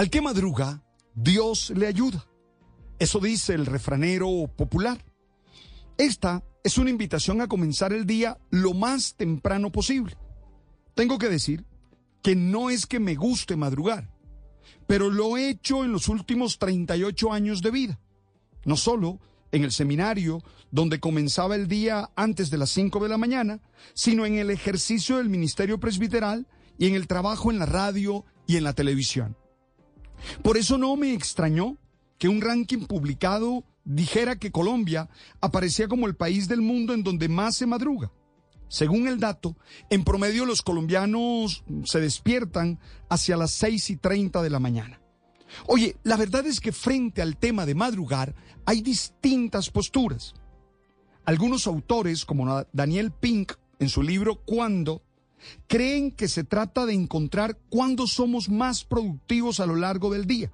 Al que madruga, Dios le ayuda. Eso dice el refranero popular. Esta es una invitación a comenzar el día lo más temprano posible. Tengo que decir que no es que me guste madrugar, pero lo he hecho en los últimos 38 años de vida. No solo en el seminario, donde comenzaba el día antes de las 5 de la mañana, sino en el ejercicio del ministerio presbiteral y en el trabajo en la radio y en la televisión. Por eso no me extrañó que un ranking publicado dijera que Colombia aparecía como el país del mundo en donde más se madruga. Según el dato, en promedio los colombianos se despiertan hacia las 6 y 30 de la mañana. Oye, la verdad es que frente al tema de madrugar hay distintas posturas. Algunos autores, como Daniel Pink en su libro Cuándo, creen que se trata de encontrar cuándo somos más productivos a lo largo del día,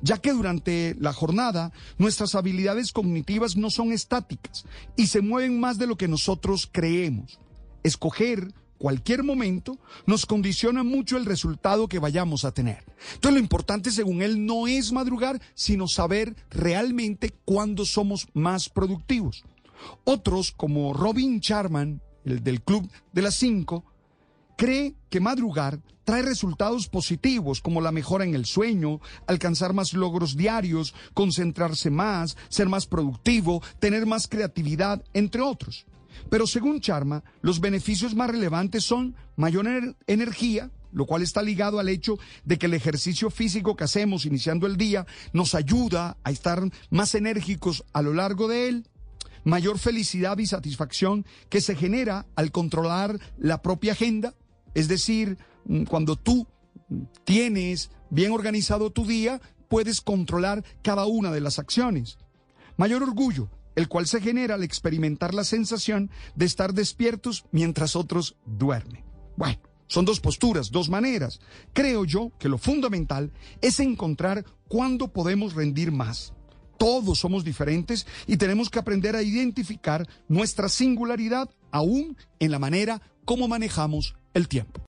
ya que durante la jornada nuestras habilidades cognitivas no son estáticas y se mueven más de lo que nosotros creemos escoger cualquier momento nos condiciona mucho el resultado que vayamos a tener. Entonces lo importante según él no es madrugar, sino saber realmente cuándo somos más productivos. Otros, como Robin Charman, el del Club de las 5, cree que madrugar trae resultados positivos como la mejora en el sueño, alcanzar más logros diarios, concentrarse más, ser más productivo, tener más creatividad, entre otros. Pero según Charma, los beneficios más relevantes son mayor energía, lo cual está ligado al hecho de que el ejercicio físico que hacemos iniciando el día nos ayuda a estar más enérgicos a lo largo de él, mayor felicidad y satisfacción que se genera al controlar la propia agenda, es decir, mm, cuando tú tienes bien organizado tu día, puedes controlar cada una de las acciones. Mayor orgullo, el cual se genera al experimentar la sensación de estar despiertos mientras otros duermen. Bueno, son dos posturas, dos maneras. Creo yo que lo fundamental es encontrar cuándo podemos rendir más. Todos somos diferentes y tenemos que aprender a identificar nuestra singularidad aún en la manera como manejamos el tiempo.